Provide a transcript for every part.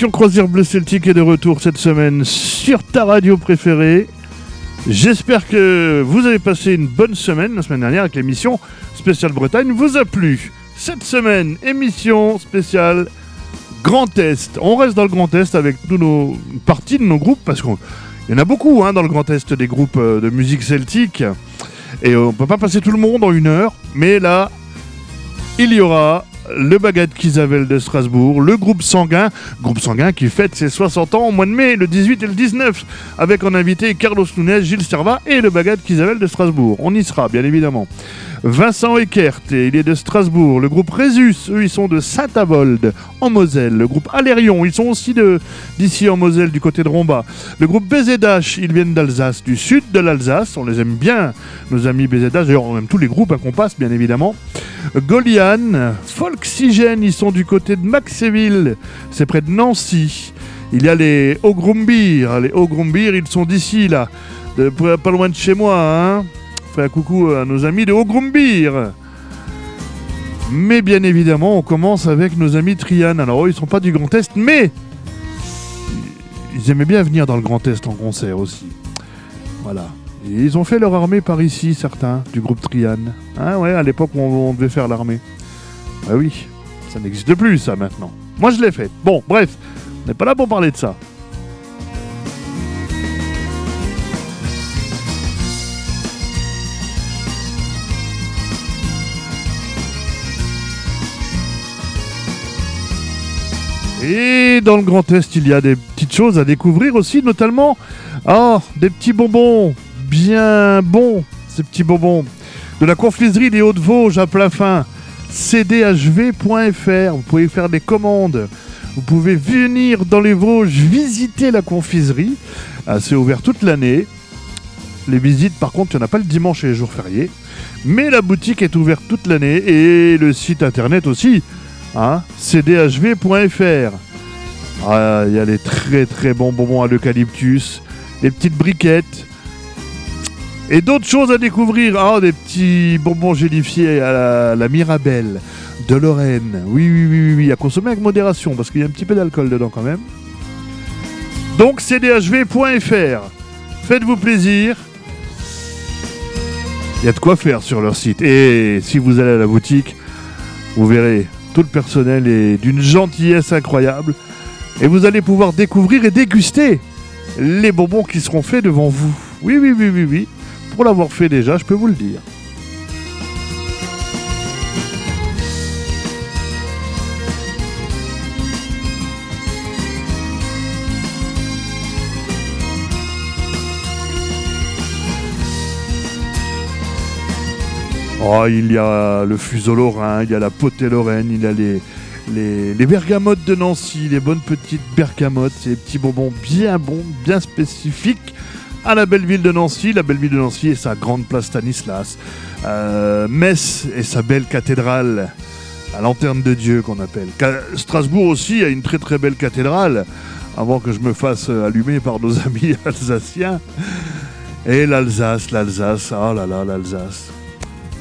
L'émission Croisière Bleu Celtique est de retour cette semaine sur ta radio préférée. J'espère que vous avez passé une bonne semaine la semaine dernière avec l'émission spéciale Bretagne vous a plu. Cette semaine, émission spéciale Grand Est. On reste dans le Grand Est avec tous nos une partie de nos groupes parce qu'il y en a beaucoup hein, dans le Grand Est des groupes euh, de musique celtique. Et on peut pas passer tout le monde en une heure, mais là, il y aura le Baguette Kisavel de Strasbourg, le groupe Sanguin, groupe Sanguin qui fête ses 60 ans au mois de mai, le 18 et le 19, avec en invité Carlos Nunes, Gilles Serva et le Baguette Kisavel de Strasbourg. On y sera, bien évidemment. Vincent Eckert, il est de Strasbourg. Le groupe Résus, eux, ils sont de Saint-Avold, en Moselle. Le groupe Alérion, ils sont aussi d'ici en Moselle, du côté de Romba. Le groupe BZH, ils viennent d'Alsace, du sud de l'Alsace. On les aime bien, nos amis BZH. D'ailleurs, on aime tous les groupes hein, qu'on passe, bien évidemment. Golian, Folksygène, ils sont du côté de Maxéville, c'est près de Nancy. Il y a les Ogrumbir, les Ogrumbir, ils sont d'ici là, pas loin de chez moi. Hein. Fais un coucou à nos amis de Ogrumbir. Mais bien évidemment, on commence avec nos amis Trian. Alors, ils sont pas du Grand Est, mais ils aimaient bien venir dans le Grand Est en concert aussi. Voilà. Ils ont fait leur armée par ici, certains, du groupe Trian. Hein, ouais, à l'époque on, on devait faire l'armée. Ah oui, ça n'existe plus, ça, maintenant. Moi, je l'ai fait. Bon, bref, on n'est pas là pour parler de ça. Et dans le Grand Est, il y a des petites choses à découvrir aussi, notamment ah, des petits bonbons bien bons, ces petits bonbons. De la confiserie des Hauts-de-Vosges à plein fin, cdhv.fr, vous pouvez faire des commandes. Vous pouvez venir dans les Vosges visiter la confiserie. Ah, C'est ouvert toute l'année. Les visites, par contre, il n'y en a pas le dimanche et les jours fériés. Mais la boutique est ouverte toute l'année et le site internet aussi. Hein, cdhv.fr. Ah, Il y a les très très bons bonbons à l'eucalyptus, les petites briquettes et d'autres choses à découvrir. Ah, des petits bonbons gélifiés à la, Mirabelle de Lorraine. Oui, oui, oui, oui, oui, à consommer avec modération parce qu'il y a un petit peu d'alcool dedans quand même. Donc cdhv.fr. Faites-vous plaisir. Il y a de quoi faire sur leur site. Et si vous allez à la boutique, vous verrez, tout le personnel est d'une gentillesse incroyable. Et vous allez pouvoir découvrir et déguster les bonbons qui seront faits devant vous. Oui, oui, oui, oui, oui. Pour l'avoir fait déjà, je peux vous le dire. Oh, il y a le fuseau lorrain, il y a la potée lorraine, il y a les, les, bergamotes de Nancy, les bonnes petites bergamotes, ces petits bonbons bien bons, bien spécifiques à la belle ville de Nancy. La belle ville de Nancy et sa grande place Stanislas. Euh, Metz et sa belle cathédrale, la lanterne de Dieu qu'on appelle. Strasbourg aussi a une très très belle cathédrale, avant que je me fasse euh, allumer par nos amis alsaciens. Et l'Alsace, l'Alsace, oh là là, l'Alsace.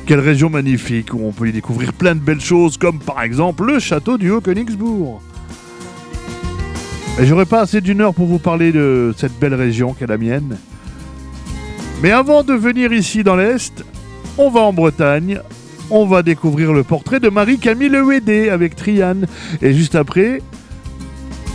Quelle région magnifique où on peut y découvrir plein de belles choses, comme par exemple le château du Haut-Königsbourg. Et j'aurais pas assez d'une heure pour vous parler de cette belle région qu'est la mienne. Mais avant de venir ici dans l'Est, on va en Bretagne. On va découvrir le portrait de Marie-Camille Lewédé avec Triane. Et juste après,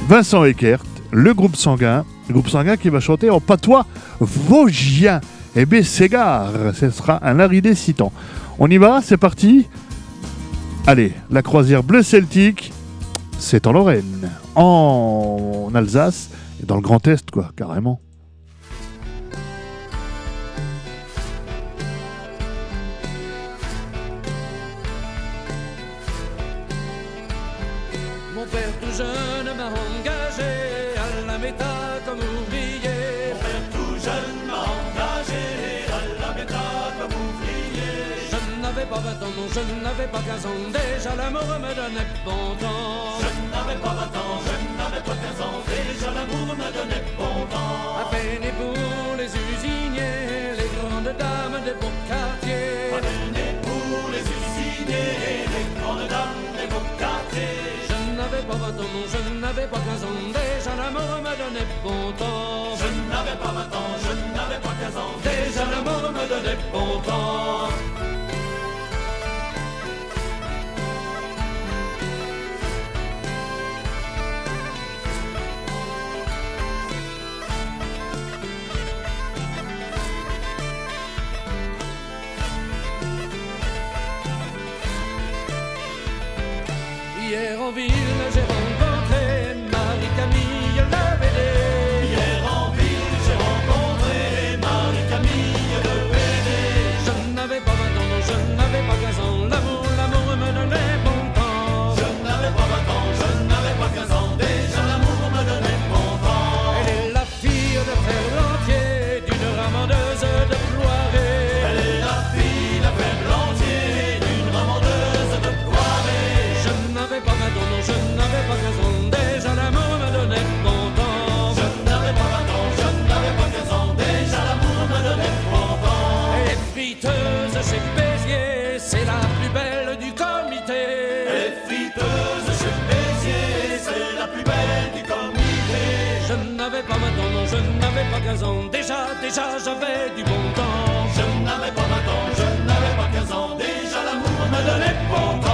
Vincent Eckert, le groupe sanguin. Le groupe sanguin qui va chanter en patois vosgien. Et bien, c'est gare. Ce sera un aridé citant. On y va C'est parti Allez, la croisière bleu celtique, c'est en Lorraine, en Alsace et dans le Grand Est, quoi, carrément. N'avais pas 15 ans. Déjà l'amour me donnait bon temps. Je n'avais pas 20 ans, je n'avais pas 15 ans. Déjà l'amour me donnait bon temps. À peine et pour les usiniers, les grandes dames des beaux quartiers. À peine et pour les usiniers, les grandes dames des beaux quartiers. Je n'avais pas 20 ans, je n'avais pas 15 ans. Déjà l'amour me donnait bon temps. Je n'avais pas 20 ans, je n'avais pas 15 ans. Déjà l'amour me donnait bon temps. 15 ans. Déjà, déjà, j'avais du bon temps. Je n'avais pas 20 ans, je n'avais pas 15 ans. Déjà, l'amour me donnait bon temps.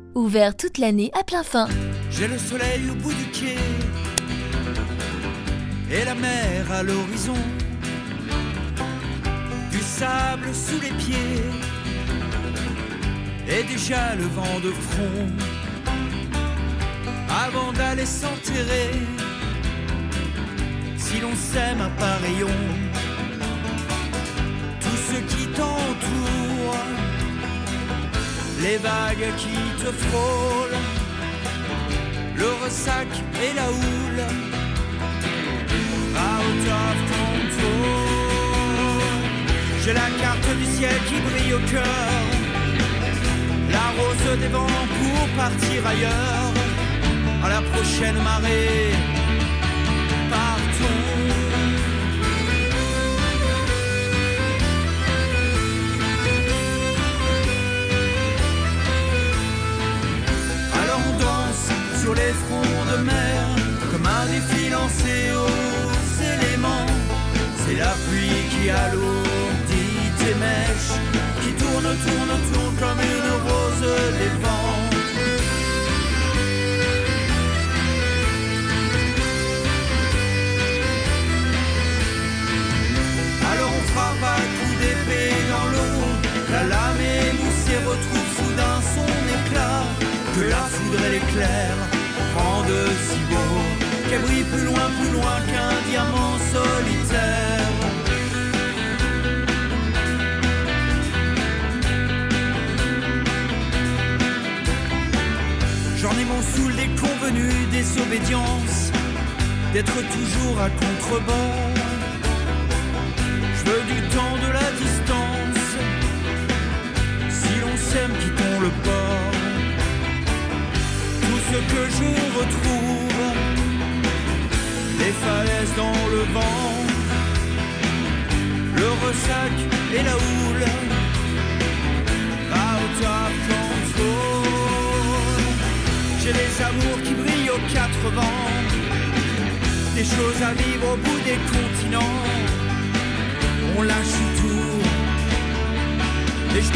ouvert toute l'année à plein fin. J'ai le soleil au bout du quai et la mer à l'horizon. Du sable sous les pieds et déjà le vent de front. Avant d'aller s'enterrer, si l'on s'aime à pareil tout ce qui t'entoure, les vagues qui te frôlent le ressac et la houle. Out of control. J'ai la carte du ciel qui brille au cœur. La rose des vents pour partir ailleurs. À la prochaine marée. De mer comme un défi lancé aux éléments. C'est la pluie qui alourdit tes mèches, qui tourne, tourne, tourne comme une rose des vents. Alors on frappe à coups d'épée dans l'eau, la lame émoussée retrouve soudain son éclat, que la foudre et l'éclair rendent si beau, qu'elle brille plus loin, plus loin qu'un diamant solitaire. J'en ai mon saoul des convenus, des obédiences, d'être toujours à contrebord. Je veux du temps, de la distance. Si l'on s'aime, quittons le port. Ce que je retrouve. Les falaises dans le vent, le ressac et la houle. Out of control. J'ai des amours qui brillent aux quatre vents, des choses à vivre au bout des continents. On lâche tout et je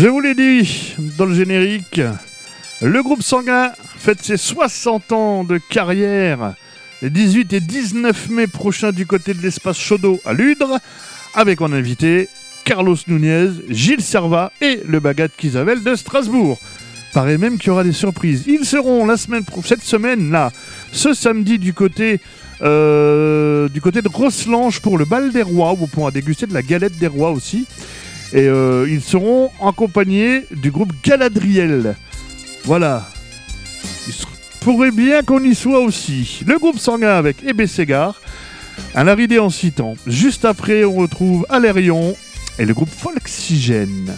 Je vous l'ai dit dans le générique, le groupe Sanguin fête ses 60 ans de carrière les 18 et 19 mai prochains du côté de l'espace Chaudot à Ludre, avec en invité Carlos Nunez, Gilles Serva et le Bagat Kisavel de Strasbourg. Paraît même qu'il y aura des surprises. Ils seront cette semaine là, ce samedi du côté euh, du côté de Rosselange pour le bal des rois où on pourra déguster de la galette des rois aussi. Et euh, ils seront accompagnés du groupe Galadriel. Voilà. Il pourrait bien qu'on y soit aussi. Le groupe sanguin avec Ébé Ségard, un aridé en citant. Juste après, on retrouve Alérion et le groupe Folxygène.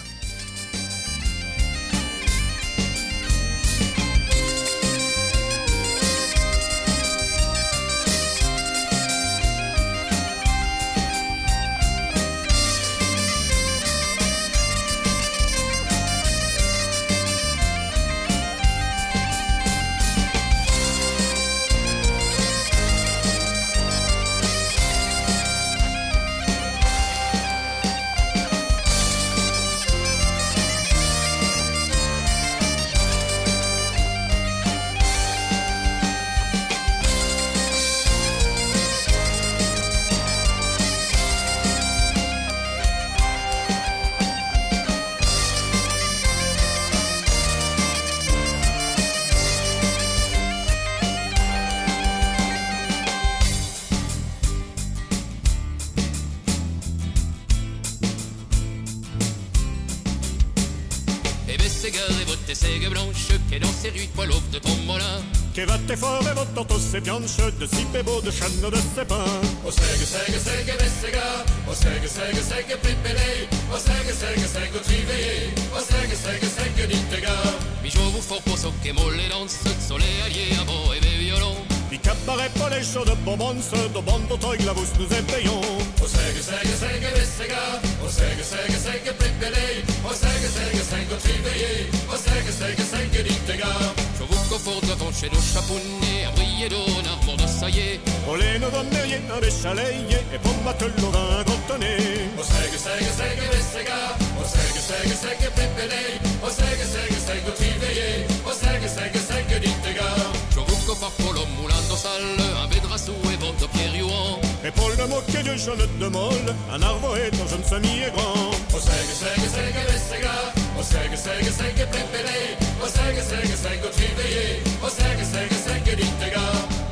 det både sjønn og døsse på. Og stege, stege, stege vessiga, og stege, stege, stege pippeli, og stege, stege, stege og trivei, og stege, stege, stege nyttega. Vi sjå hvorfor på sokkemål i danset, så ler jeg på i veujelå. I cabaret på lesjer det på bonset, og band og tøgler peyon. Sègue, sègue Triveillé O sègue, sègue, sègue Dittegar Je vous conforte devant chez nos chapounets Un briller d'eau, armure de saillé Olé ne donne rien à béchaleiller et pour battre le vin cantonné. O sègue, sègue, sègue Bességar O sègue, sègue, sègue Pépélé O sègue, sègue, sègue Triveillé O sègue, sègue, sègue Dittegar Je vous conforte pour l'homme moulin de salle Un et votre pierre youan Et pour le moquer du jeune de molle, un arbre est un jeune semi est grand. O sègue, sègue, Och säger, säger, säger peppeli Och säger, säger, säger triveli Och säger, säger, säger lite grann.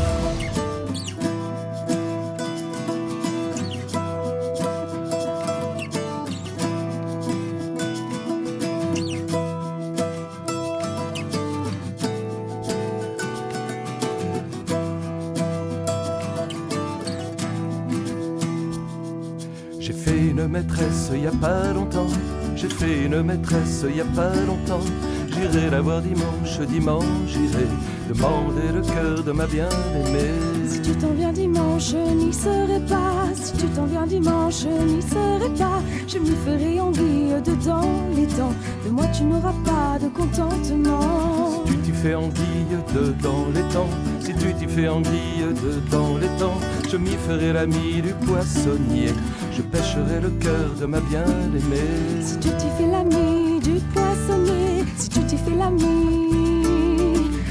Une maîtresse il y a pas longtemps. J'irai la voir dimanche, dimanche, j'irai demander le cœur de ma bien-aimée. Si tu t'en viens dimanche, je n'y serai pas. Si tu t'en viens dimanche, je n'y serai pas. Je m'y ferai envie dedans les temps. De moi, tu n'auras pas de contentement. Si tu t'y fais anguille dedans les temps, si tu t'y fais anguille dedans les temps, je m'y ferai l'ami du poissonnier. Je pêcherai le cœur de ma bien-aimée. Si tu t'y fais l'ami du poissonnier, si tu t'y fais l'ami,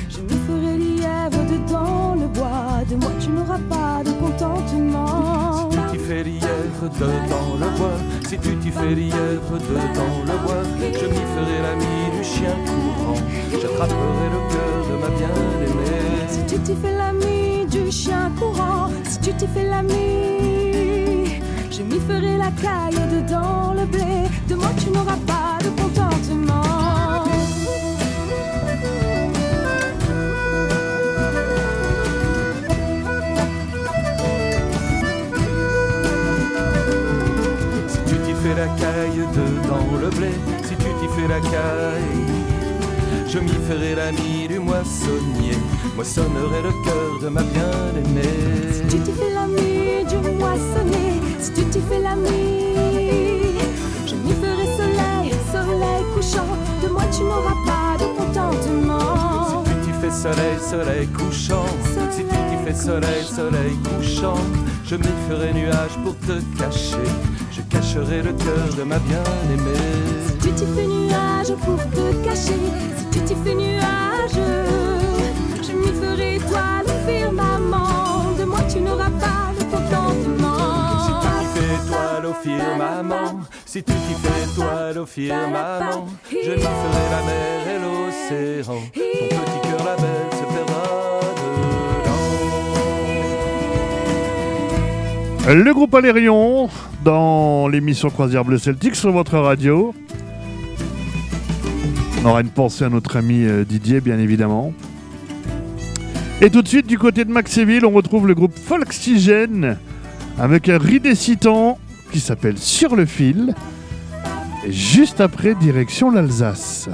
je m'y ferai lièvre dedans le bois. De moi, tu n'auras pas de contentement. Si tu t'y fais lièvre dedans le bois, si tu t'y fais lièvre dedans le bois, je m'y ferai l'ami du chien courant. J'attraperai le cœur de ma bien-aimée. Si tu t'y fais l'ami du chien courant, si tu t'y fais l'ami, je m'y ferai la caille dedans le blé. De moi, tu n'auras pas de contentement. Si tu t'y fais la caille dedans le blé, si tu t'y fais la caille, je m'y ferai l'ami du moissonnier, moissonnerai le cœur de ma bien-aimée. Si tu t'y fais l'ami du moissonnier, si tu t'y fais l'ami, je m'y ferai soleil, soleil couchant. De moi, tu n'auras pas de contentement. Si tu t'y fais soleil, soleil couchant, si tu t'y fais soleil, soleil couchant, je m'y ferai nuage pour te cacher, je cacherai le cœur de ma bien-aimée. Si tu t'y fais nuage pour te cacher, si tu t'y fais nuage, je m'y ferai étoile firmament. De moi, tu n'auras pas au firmament, si tu t'y fais étoile au firmament, je m'y ferai la mer et l'océan. Ton petit cœur la belle se perdra dedans. Le groupe Alérion dans l'émission Croisière Bleu Celtique sur votre radio. On aura une pensée à notre ami euh, Didier, bien évidemment. Et tout de suite, du côté de Maxéville, on retrouve le groupe Folksigène avec un ridécitant qui s'appelle Sur le fil. Juste après, direction l'Alsace.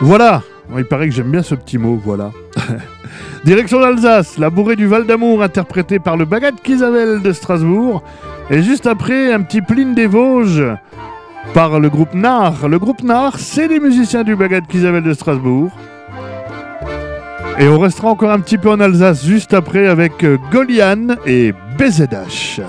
Voilà, il paraît que j'aime bien ce petit mot, voilà. Direction l'Alsace, la bourrée du Val d'Amour interprétée par le Bagat Isabelle de Strasbourg. Et juste après, un petit Pline des Vosges par le groupe Nar. Le groupe Nar, c'est les musiciens du Bagat Isabelle de Strasbourg. Et on restera encore un petit peu en Alsace juste après avec euh, Golian et BZH.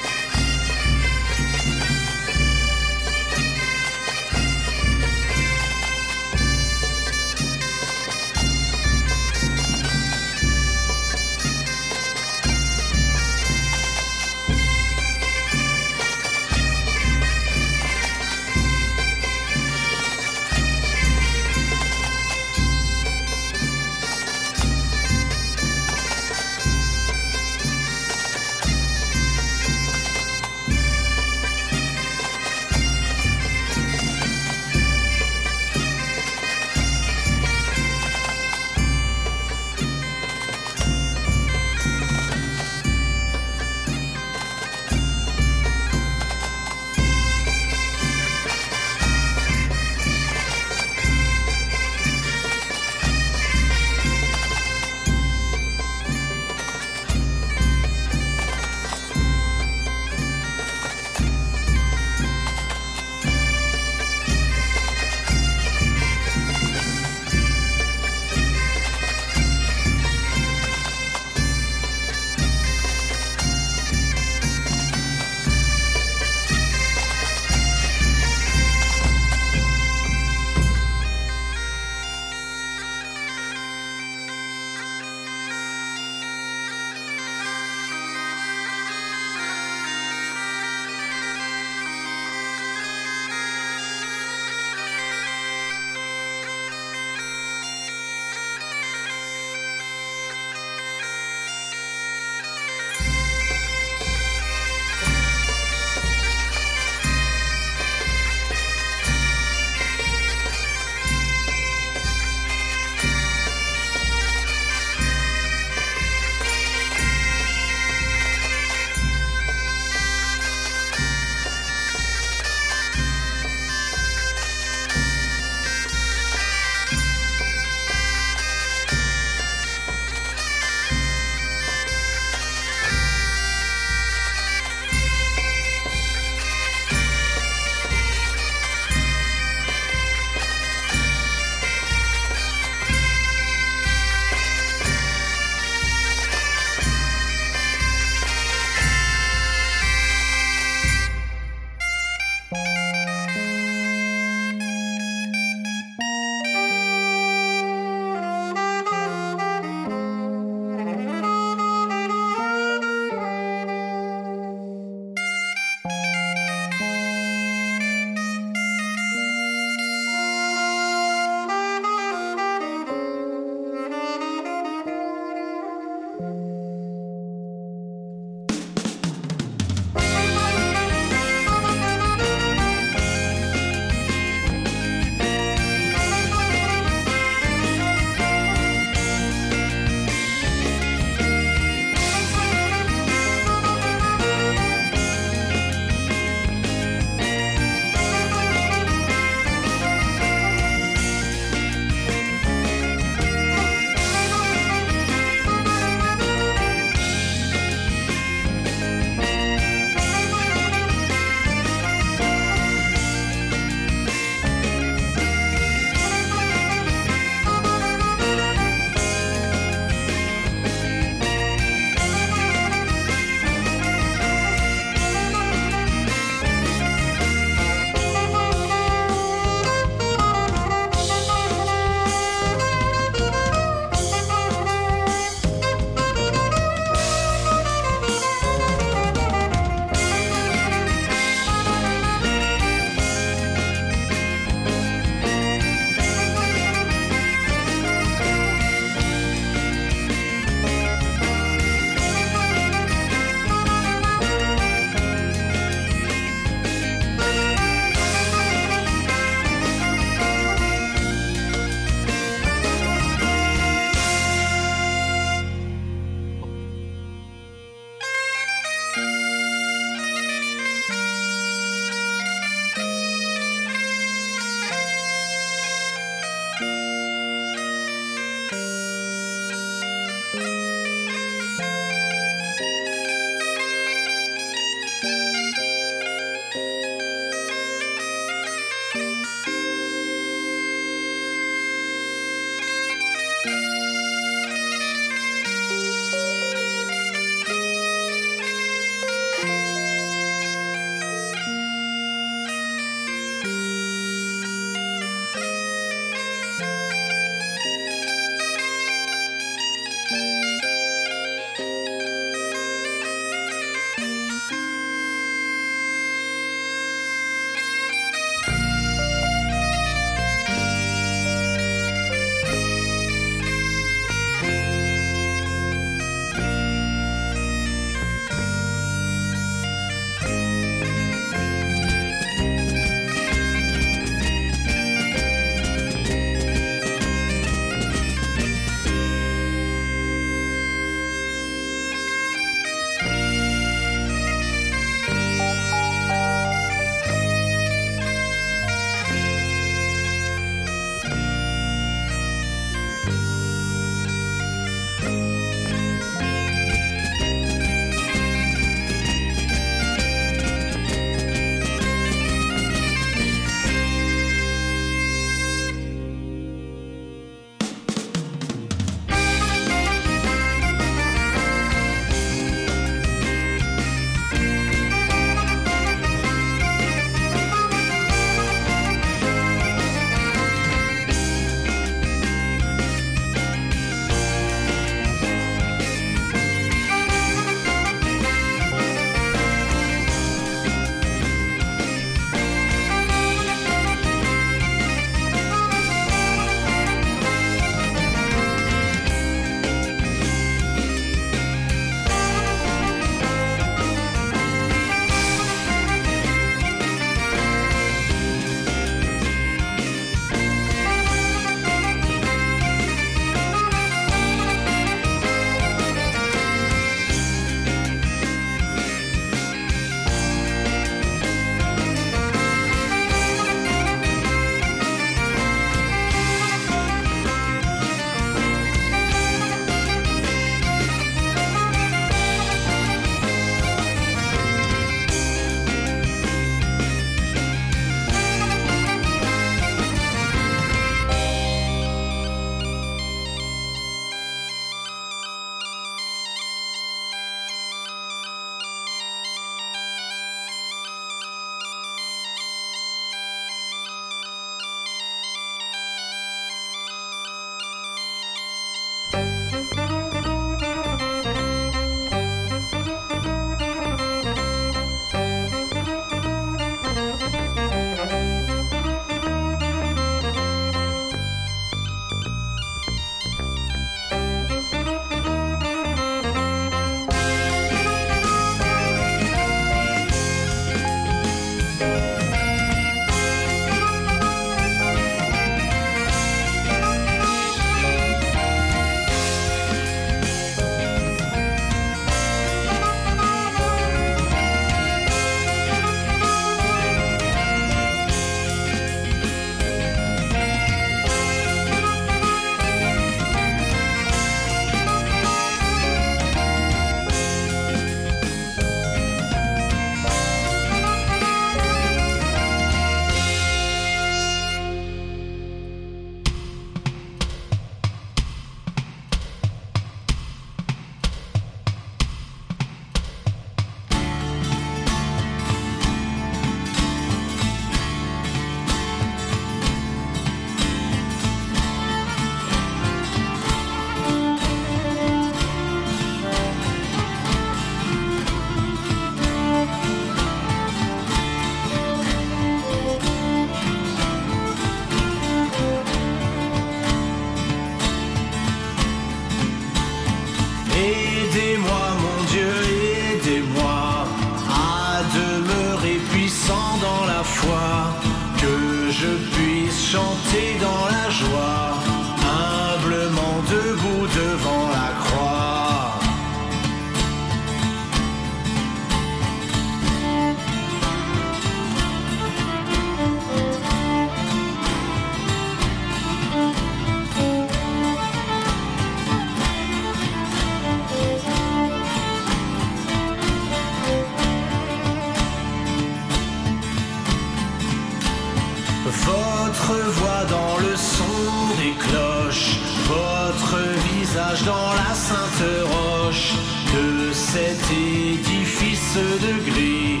Votre voix dans le son des cloches, votre visage dans la sainte roche de cet édifice de gris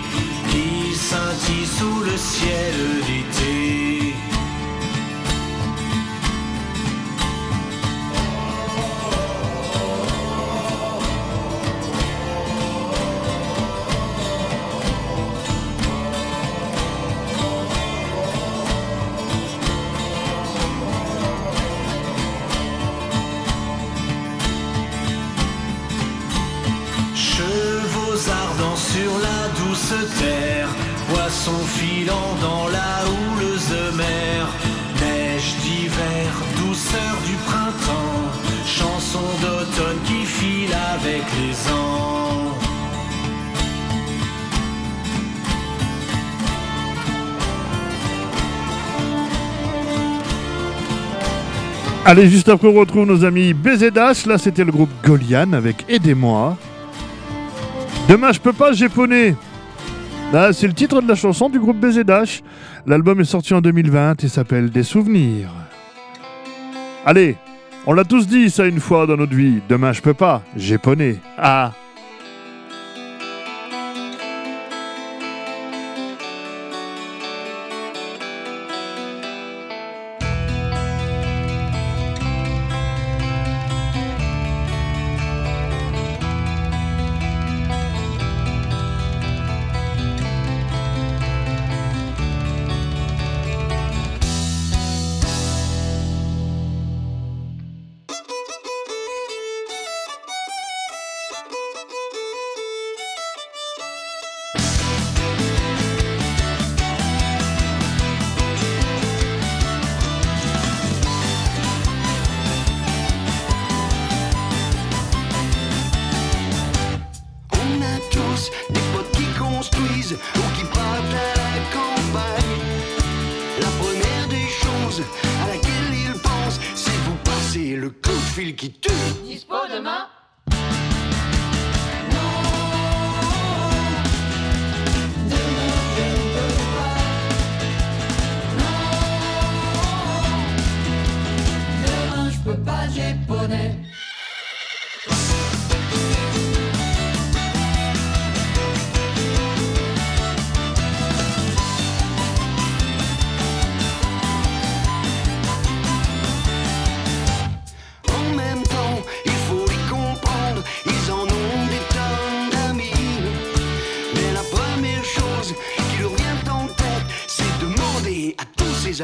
qui scintille sous le ciel la douce terre, poissons filant dans la houleuse mer, neige d'hiver, douceur du printemps, chanson d'automne qui file avec les ans. Allez, juste après, on retrouve nos amis BZH. Là, c'était le groupe Golian avec Aidez-moi. Demain, je peux pas, japonais. Là, c'est le titre de la chanson du groupe BZH. L'album est sorti en 2020 et s'appelle Des souvenirs. Allez, on l'a tous dit ça une fois dans notre vie. Demain, je peux pas, japonais. Ah.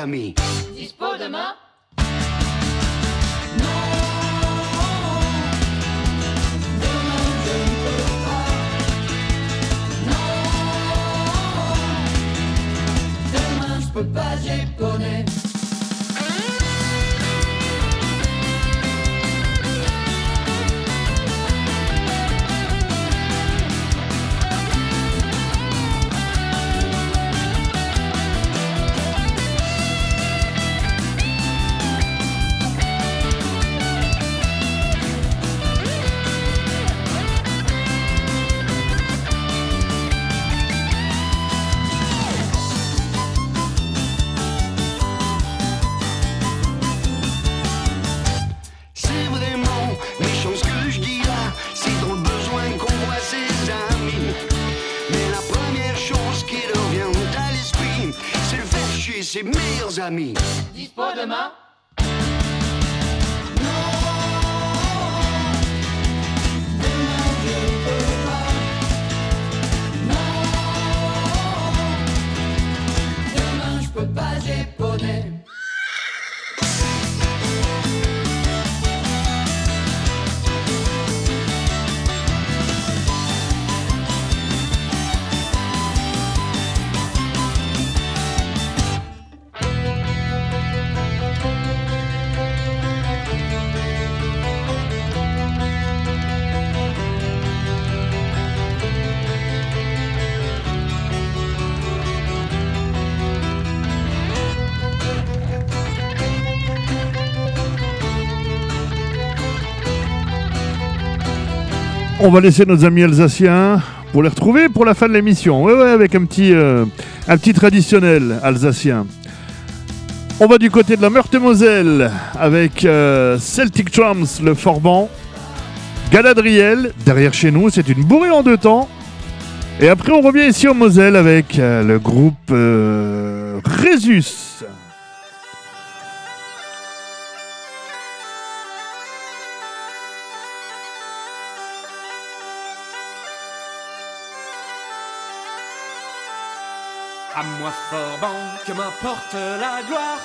Tous Dispo Demain On va laisser nos amis alsaciens pour les retrouver pour la fin de l'émission. Ouais, ouais, avec un petit, euh, traditionnel alsacien. On va du côté de la Meurthe-et-Moselle avec euh, Celtic Trams, le Forban. Galadriel, derrière chez nous, c'est une bourrée en deux temps. Et après, on revient ici en Moselle avec euh, le groupe Résus. Moi que m'importe la gloire,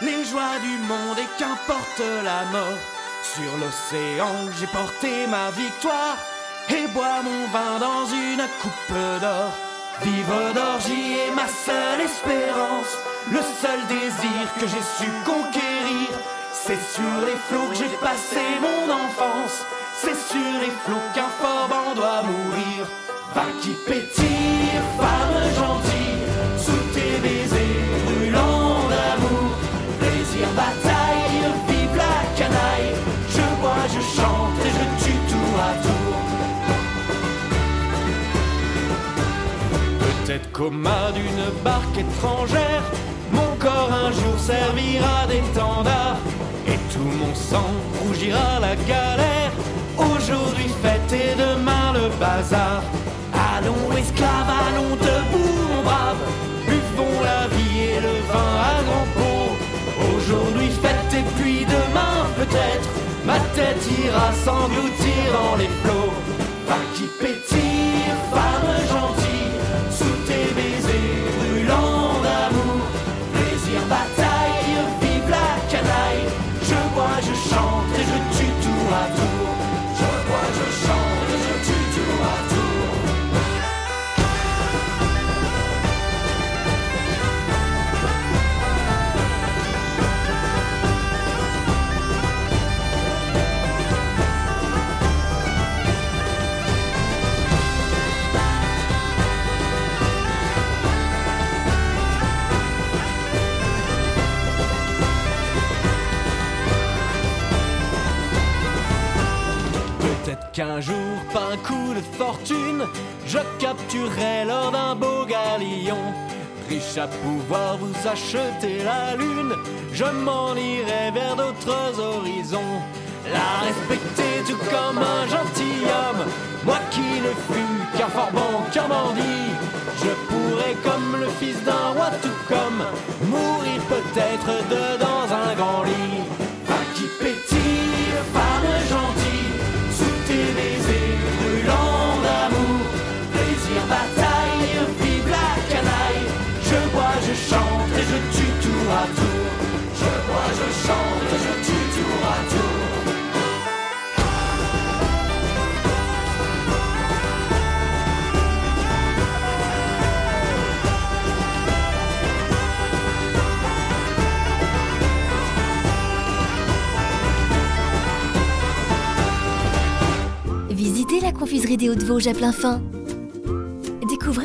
les joies du monde et qu'importe la mort. Sur l'océan, j'ai porté ma victoire et bois mon vin dans une coupe d'or. Vivre d'orgie est ma seule espérance, le seul désir que j'ai su conquérir. C'est sur les flots que j'ai passé mon enfance, c'est sur les flots qu'un Forban doit mourir. Va qui pétille, femme Qu'au mât d'une barque étrangère, mon corps un jour servira d'étendard. Et tout mon sang rougira la galère. Aujourd'hui fête et demain le bazar. Allons esclaves, allons debout mon brave Buvons la vie et le vin à grands pots Aujourd'hui fête et puis demain peut-être Ma tête ira s'engloutir dans les flots Vin qui pétille, femme gentille qu'un jour, par un coup de fortune, je capturerai lors d'un beau galion. Riche à pouvoir vous acheter la lune, je m'en irai vers d'autres horizons. La respecter tout comme un gentilhomme, moi qui ne fus qu'un fort bon, qu'un bandit. Je pourrais, comme le fils d'un roi, tout comme mourir peut-être dedans un grand lit. Va qui pétille, Je bois, je chante je tue tour à tour. Visitez la confiserie des Hauts-de-Vosges à plein fin.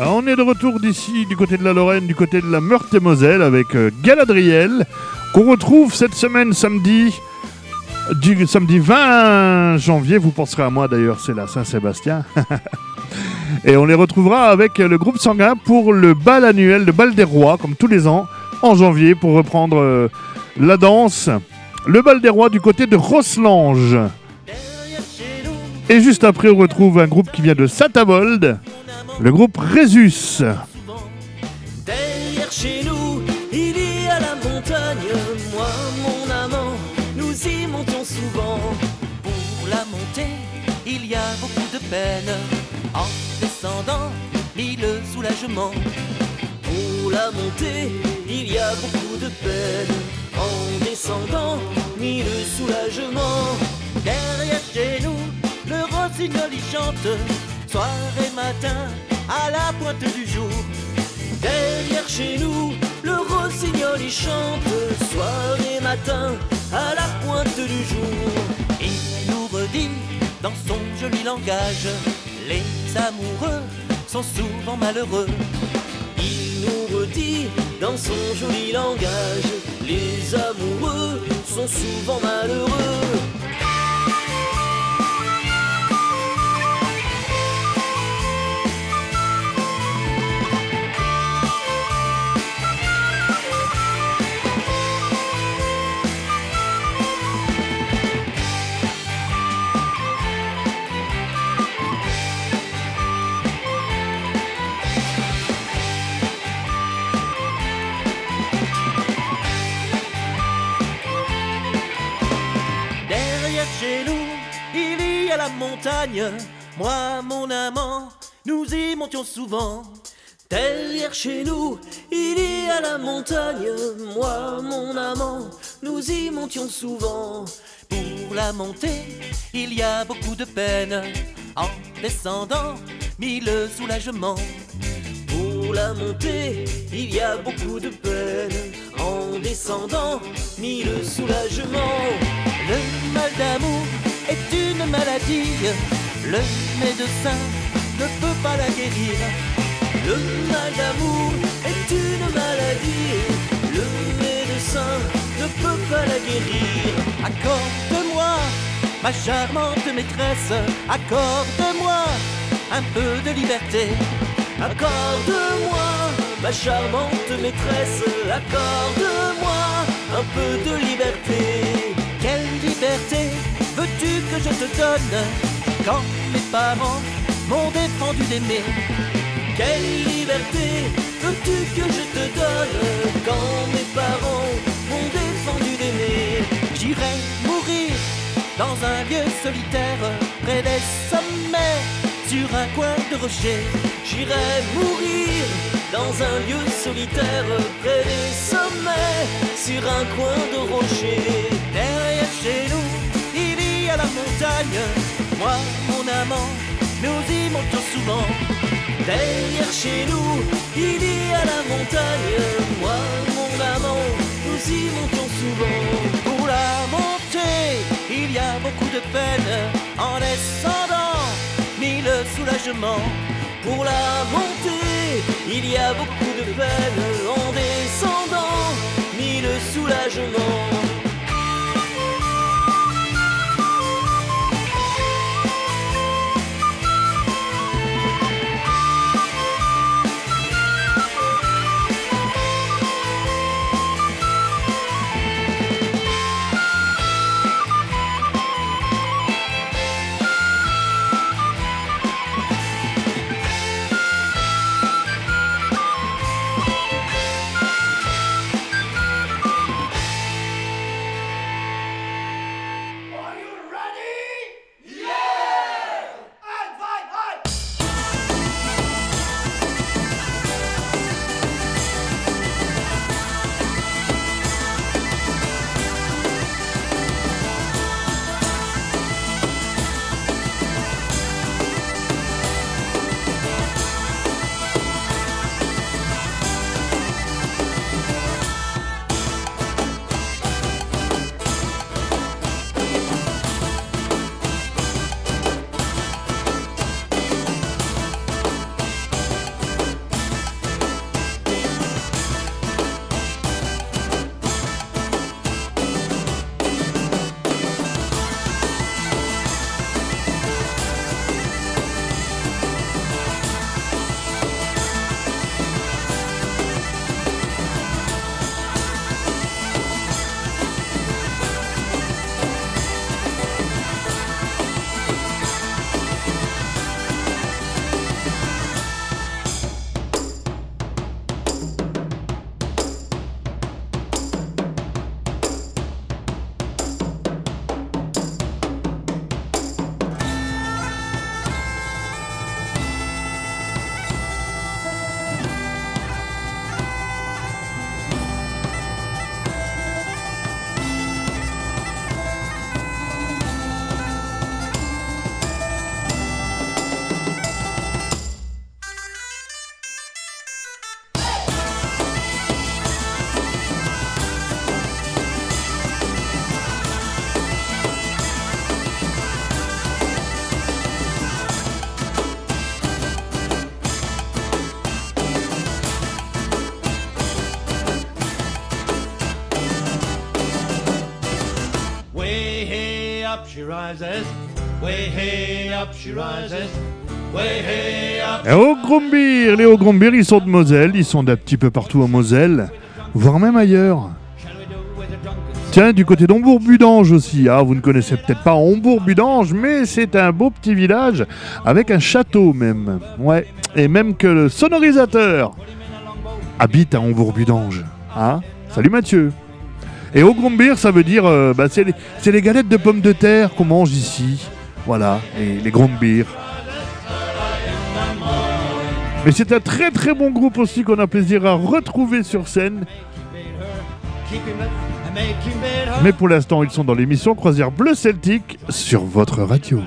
Alors, on est de retour d'ici, du côté de la Lorraine, du côté de la Meurthe-et-Moselle, avec euh, Galadriel, qu'on retrouve cette semaine samedi, du samedi 20 janvier. Vous penserez à moi d'ailleurs, c'est la Saint-Sébastien. Et on les retrouvera avec le groupe sanguin pour le bal annuel, le bal des rois, comme tous les ans, en janvier, pour reprendre euh, la danse. Le bal des rois du côté de Roslange. Et juste après, on retrouve un groupe qui vient de Satabold, le groupe Résus. Derrière chez nous, il y a la montagne. Moi, mon amant, nous y montons souvent. Pour la montée, il y a beaucoup de peine. En descendant, mille soulagements. Pour la montée, il y a beaucoup de peine. En descendant, mille soulagements. Derrière chez nous, le rossignol y chante, soir et matin, à la pointe du jour. Derrière chez nous, le rossignol y chante, soir et matin, à la pointe du jour. Il nous redit dans son joli langage, les amoureux sont souvent malheureux. Il nous redit dans son joli langage, les amoureux sont souvent malheureux. Moi, mon amant, nous y montions souvent. Derrière chez nous, il y a la montagne. Moi, mon amant, nous y montions souvent. Pour la montée, il y a beaucoup de peine. En descendant, mille soulagements. Pour la montée, il y a beaucoup de peine. En descendant, mille soulagements. Le mal d'amour est une maladie. Le médecin ne peut pas la guérir. Le mal d'amour est une maladie. Le médecin ne peut pas la guérir. Accorde-moi, ma charmante maîtresse, accorde-moi un peu de liberté. Accorde-moi, ma charmante maîtresse, accorde-moi un peu de liberté. Quelle liberté que je te donne quand mes parents m'ont défendu d'aimer Quelle liberté veux-tu que je te donne? Quand mes parents m'ont défendu d'aimer J'irai mourir dans un lieu solitaire près des sommets sur un coin de rocher. J'irai mourir dans un lieu solitaire près des sommets sur un coin de rocher. Derrière la montagne. Moi, mon amant, nous y montons souvent. Derrière chez nous, il y a la montagne. Moi, mon amant, nous y montons souvent. Pour la montée, il y a beaucoup de peine en descendant mille soulagements. Pour la montée, il y a beaucoup de peine en descendant, mille soulagements. Rises, way les Hauts-Grumbier, ils sont de Moselle, ils sont d'un petit peu partout en Moselle, voire même ailleurs. Tiens, du côté d'Hombourg-Budange aussi. Ah, vous ne connaissez peut-être pas Hombourg-Budange, mais c'est un beau petit village avec un château même. Ouais, et même que le sonorisateur habite à Hombourg-Budange. Hein? Salut Mathieu. Et au Grumbier, ça veut dire, euh, bah, c'est les, galettes de pommes de terre qu'on mange ici. Voilà, et les Grumbier. Mais c'est un très très bon groupe aussi qu'on a plaisir à retrouver sur scène. Mais pour l'instant, ils sont dans l'émission Croisière Bleu Celtique sur votre radio.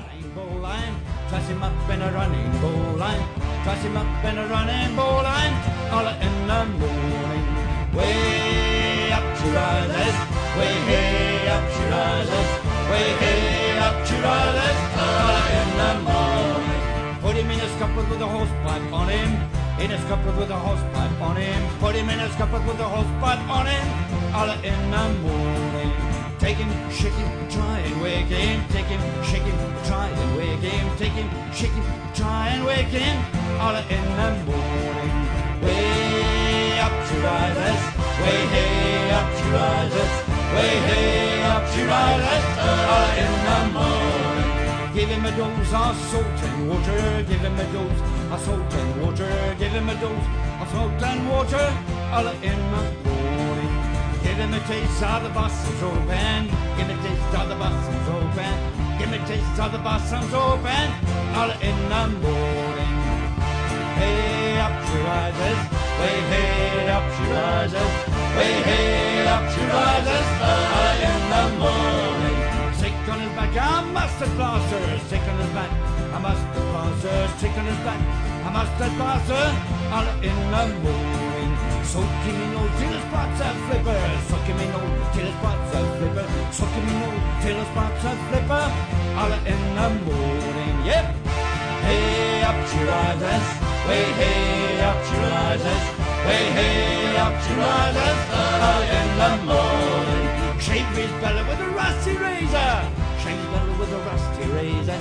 In a scupper with a hose pipe on him. Put him in a scupper with a hose pipe on him. All in the morning. Take him, shake him, try and wake him. Take him, shake him, try and wake him. Take him, shake him, try and wake him. All in the morning. Way up she rises. Way hey up she rises. Way hey up she rises. All in the morning. Give him a dose of salt and water. Give him a dose of salt and water. Give him a dose of salt and water. All in the morning. Give him a taste of the Boston's open. Give him a taste of the Boston's open. Give him a taste of the Boston's open. All in the morning. Hey up she rises. Way hey up she rises. Way hey up she rises. All in the morning. On his back, a mustard plaster. Sick on his back, a mustard plaster. Sick on his back, a mustard plaster. All in the morning. Soak him in old till his spots are flipper. Soak him in old till his spots are flipper. Soak him in old till his spots are flipper. All in the morning. Yep. Hey up she rises. Way hey up she rises. Way hey up she rises. All in the morning. Shave his belly with a rusty razor. Shave his belly with a rusty razor.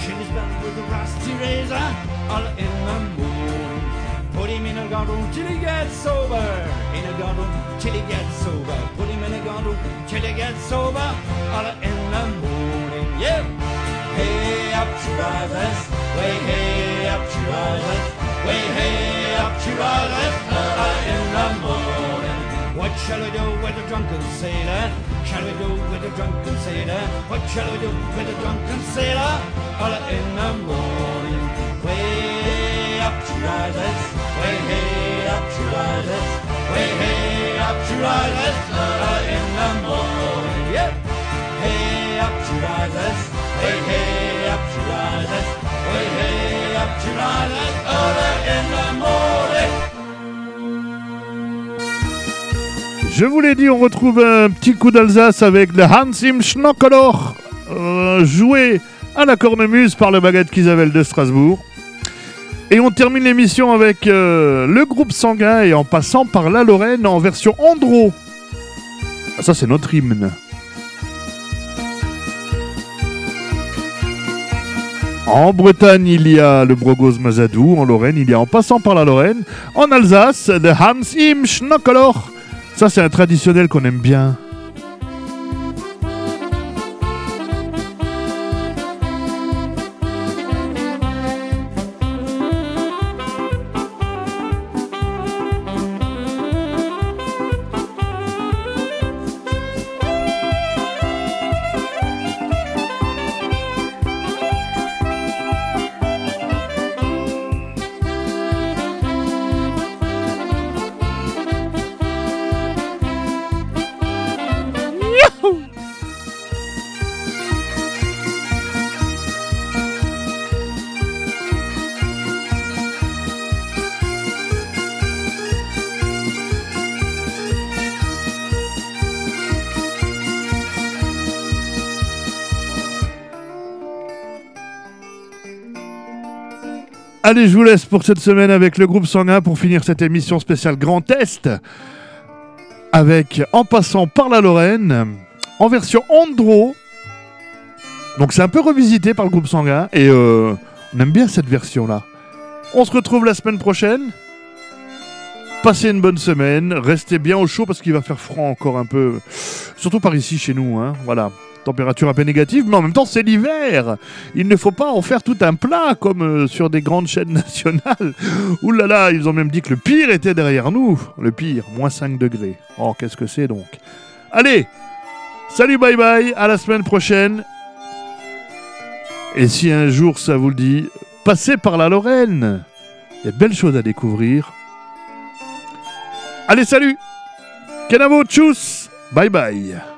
Shave his belly with a rusty razor. All in the morning. Put him in a gondola till he gets sober. In a gondola till he gets sober. Put him in a gondola till he gets sober. All in the morning. Yeah. Hey up she rises. Way hey up she rises. Way hey up she rises. All in the morning. What shall we do with a drunken sailor? Shall we do with a drunken sailor? What shall we do with a drunken sailor? All in the morning. Way up she rises. Way hey up she rises. Way hey up she rises. All in the morning. Yep. Hey up she rises. Way hey up she rises. Way hey Je vous l'ai dit, on retrouve un petit coup d'Alsace avec le Hansim Schnockelor, euh, joué à la cornemuse par le baguette qu'Isabelle de Strasbourg. Et on termine l'émission avec euh, le groupe sanguin et en passant par la Lorraine en version Andro. Ah, ça, c'est notre hymne. En Bretagne, il y a le Brogos Mazadou. En Lorraine, il y a en passant par la Lorraine. En Alsace, le Hans im Schnockelor. Ça, c'est un traditionnel qu'on aime bien. Allez, je vous laisse pour cette semaine avec le groupe sanguin pour finir cette émission spéciale Grand Est. Avec En passant par la Lorraine, en version Andro. Donc c'est un peu revisité par le groupe sanguin et euh, on aime bien cette version-là. On se retrouve la semaine prochaine. Passez une bonne semaine, restez bien au chaud parce qu'il va faire froid encore un peu, surtout par ici chez nous. Hein. Voilà, température un peu négative, mais en même temps c'est l'hiver. Il ne faut pas en faire tout un plat comme euh, sur des grandes chaînes nationales. Ouh là là, ils ont même dit que le pire était derrière nous. Le pire, moins 5 degrés. Oh, qu'est-ce que c'est donc Allez, salut, bye bye, à la semaine prochaine. Et si un jour ça vous le dit, passez par la Lorraine. Il y a de belles choses à découvrir. Allez, salut Kenavo, tchuss Bye bye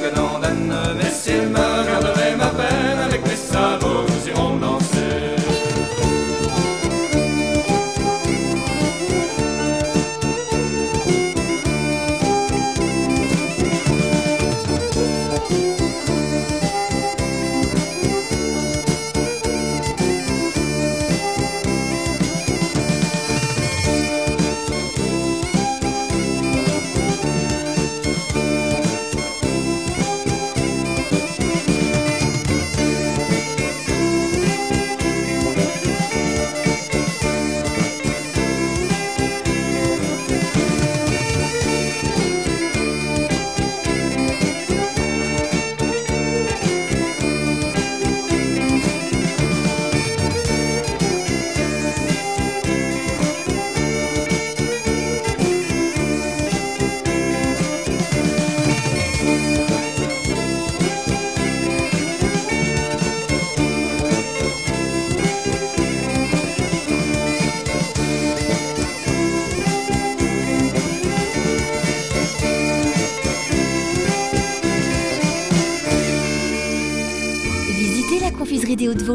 gonna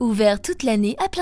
ouvert toute l'année à plein